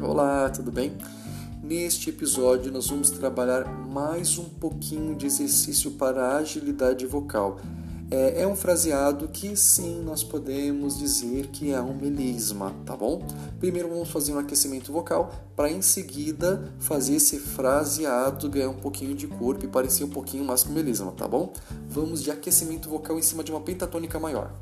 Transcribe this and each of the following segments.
Olá, tudo bem? Neste episódio, nós vamos trabalhar mais um pouquinho de exercício para agilidade vocal. É, é, um fraseado que sim, nós podemos dizer que é um melisma, tá bom? Primeiro vamos fazer um aquecimento vocal para em seguida fazer esse fraseado ganhar um pouquinho de corpo e parecer um pouquinho mais com melisma, tá bom? Vamos de aquecimento vocal em cima de uma pentatônica maior.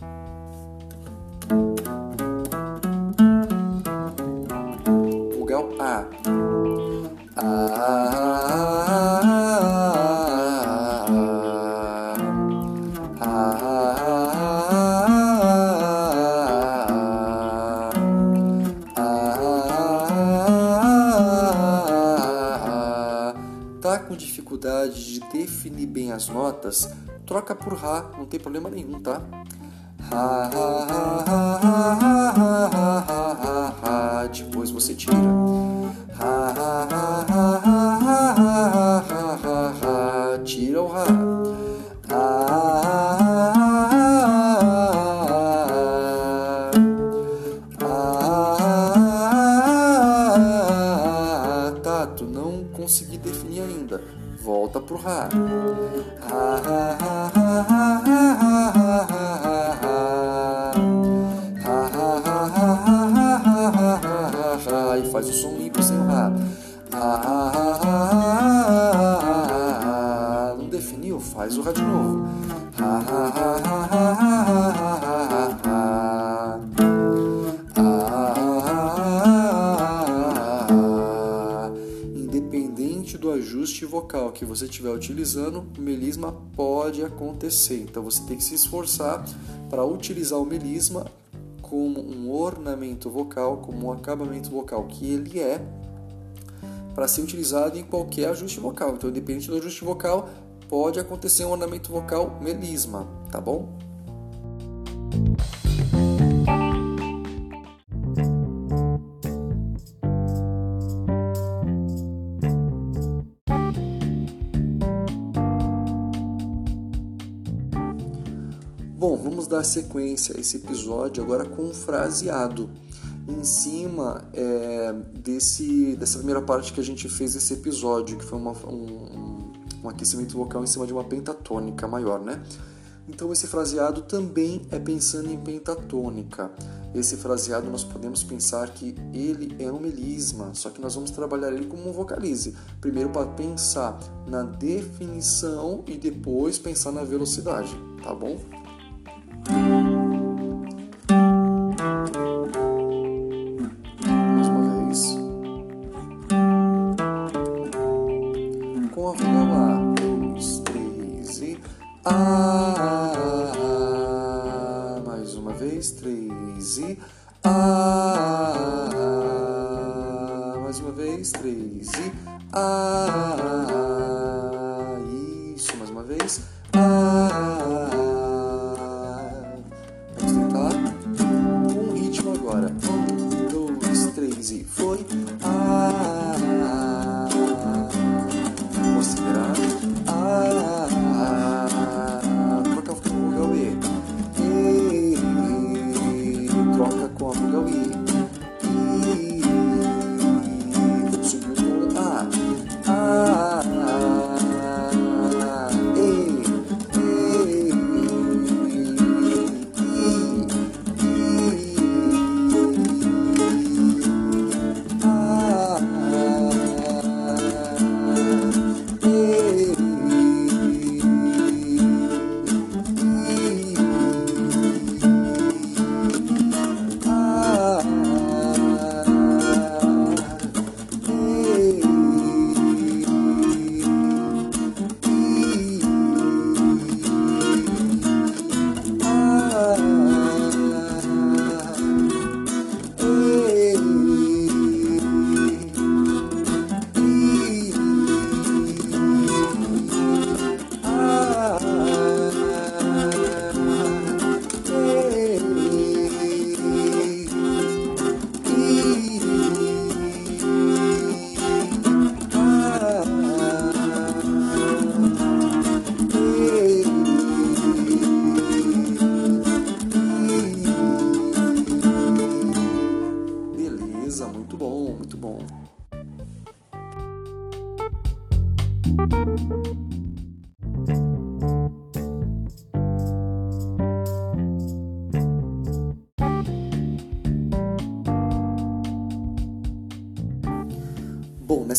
Com dificuldade de definir bem as notas? Troca por Rá, não tem problema nenhum, tá? Depois você tira. Tira o Rá. Vocal que você estiver utilizando, melisma pode acontecer. Então você tem que se esforçar para utilizar o melisma como um ornamento vocal, como um acabamento vocal que ele é, para ser utilizado em qualquer ajuste vocal. Então, independente do ajuste vocal, pode acontecer um ornamento vocal melisma, tá bom? Bom, vamos dar sequência a esse episódio agora com um fraseado em cima é, desse, dessa primeira parte que a gente fez desse episódio, que foi uma, um, um aquecimento vocal em cima de uma pentatônica maior, né? Então esse fraseado também é pensando em pentatônica. Esse fraseado nós podemos pensar que ele é um melisma, só que nós vamos trabalhar ele como um vocalize. Primeiro para pensar na definição e depois pensar na velocidade, tá bom? dois, três e. Ah, isso, mais uma vez. Ah,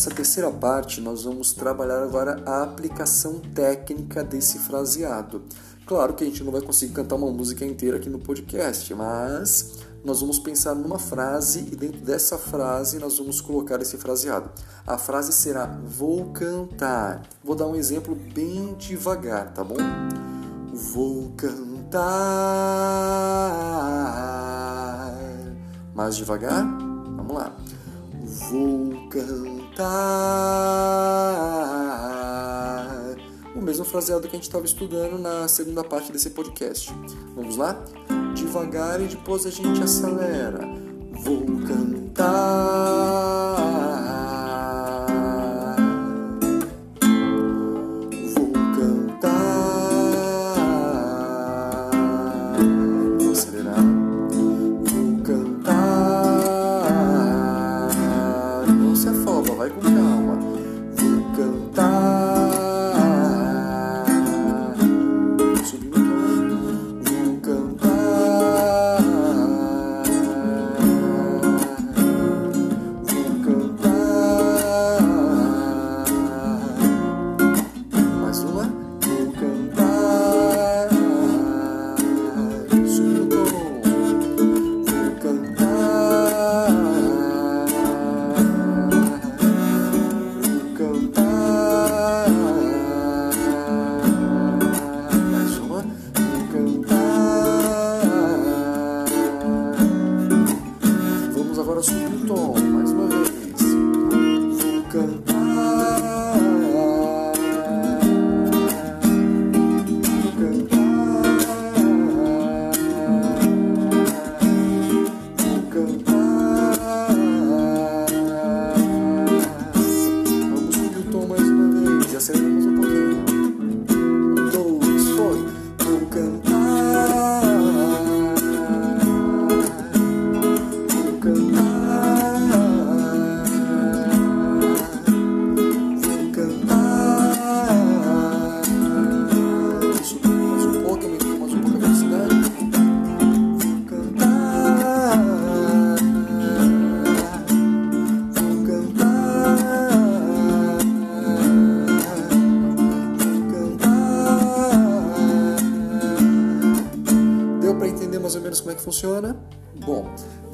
nessa terceira parte nós vamos trabalhar agora a aplicação técnica desse fraseado. Claro que a gente não vai conseguir cantar uma música inteira aqui no podcast, mas nós vamos pensar numa frase e dentro dessa frase nós vamos colocar esse fraseado. A frase será vou cantar. Vou dar um exemplo bem devagar, tá bom? Vou cantar. Mais devagar? Vamos lá. Vou cantar. O mesmo fraseado que a gente estava estudando na segunda parte desse podcast. Vamos lá? Devagar e depois a gente acelera. Vou cantar. Vou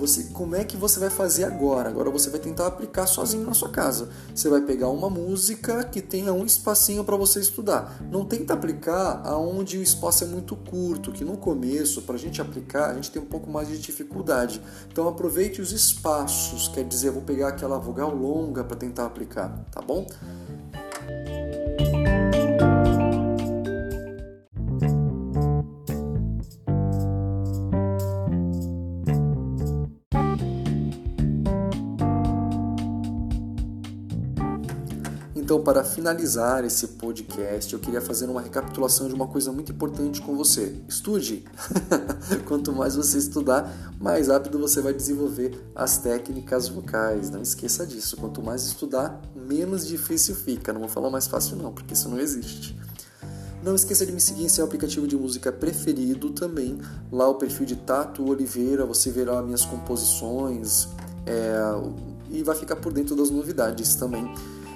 você, como é que você vai fazer agora? Agora você vai tentar aplicar sozinho na sua casa. Você vai pegar uma música que tenha um espacinho para você estudar. Não tenta aplicar aonde o espaço é muito curto, que no começo, para a gente aplicar, a gente tem um pouco mais de dificuldade. Então aproveite os espaços, quer dizer, vou pegar aquela vogal longa para tentar aplicar, tá bom? Para finalizar esse podcast, eu queria fazer uma recapitulação de uma coisa muito importante com você. Estude! Quanto mais você estudar, mais rápido você vai desenvolver as técnicas vocais. Não esqueça disso. Quanto mais estudar, menos difícil fica. Não vou falar mais fácil, não, porque isso não existe. Não esqueça de me seguir em seu aplicativo de música preferido também. Lá o perfil de Tato Oliveira, você verá minhas composições é, e vai ficar por dentro das novidades também.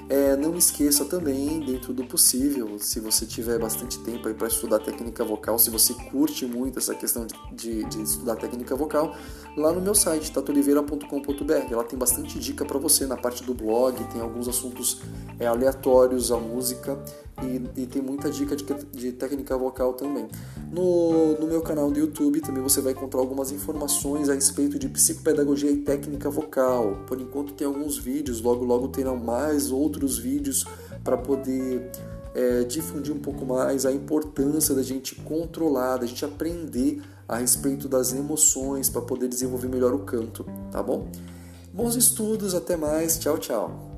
É, não esqueça também, dentro do possível, se você tiver bastante tempo aí para estudar técnica vocal, se você curte muito essa questão de, de, de estudar técnica vocal, lá no meu site, tatoliveira.com.br. Lá tem bastante dica para você na parte do blog, tem alguns assuntos é, aleatórios à música e, e, tem muita dica de, de técnica vocal também. No, no meu canal do YouTube também você vai encontrar algumas informações a respeito de psicopedagogia e técnica vocal. Por enquanto tem alguns vídeos, logo logo terão mais outros vídeos para poder é, difundir um pouco mais a importância da gente controlar, da gente aprender a respeito das emoções para poder desenvolver melhor o canto, tá bom? Bons estudos, até mais, tchau, tchau.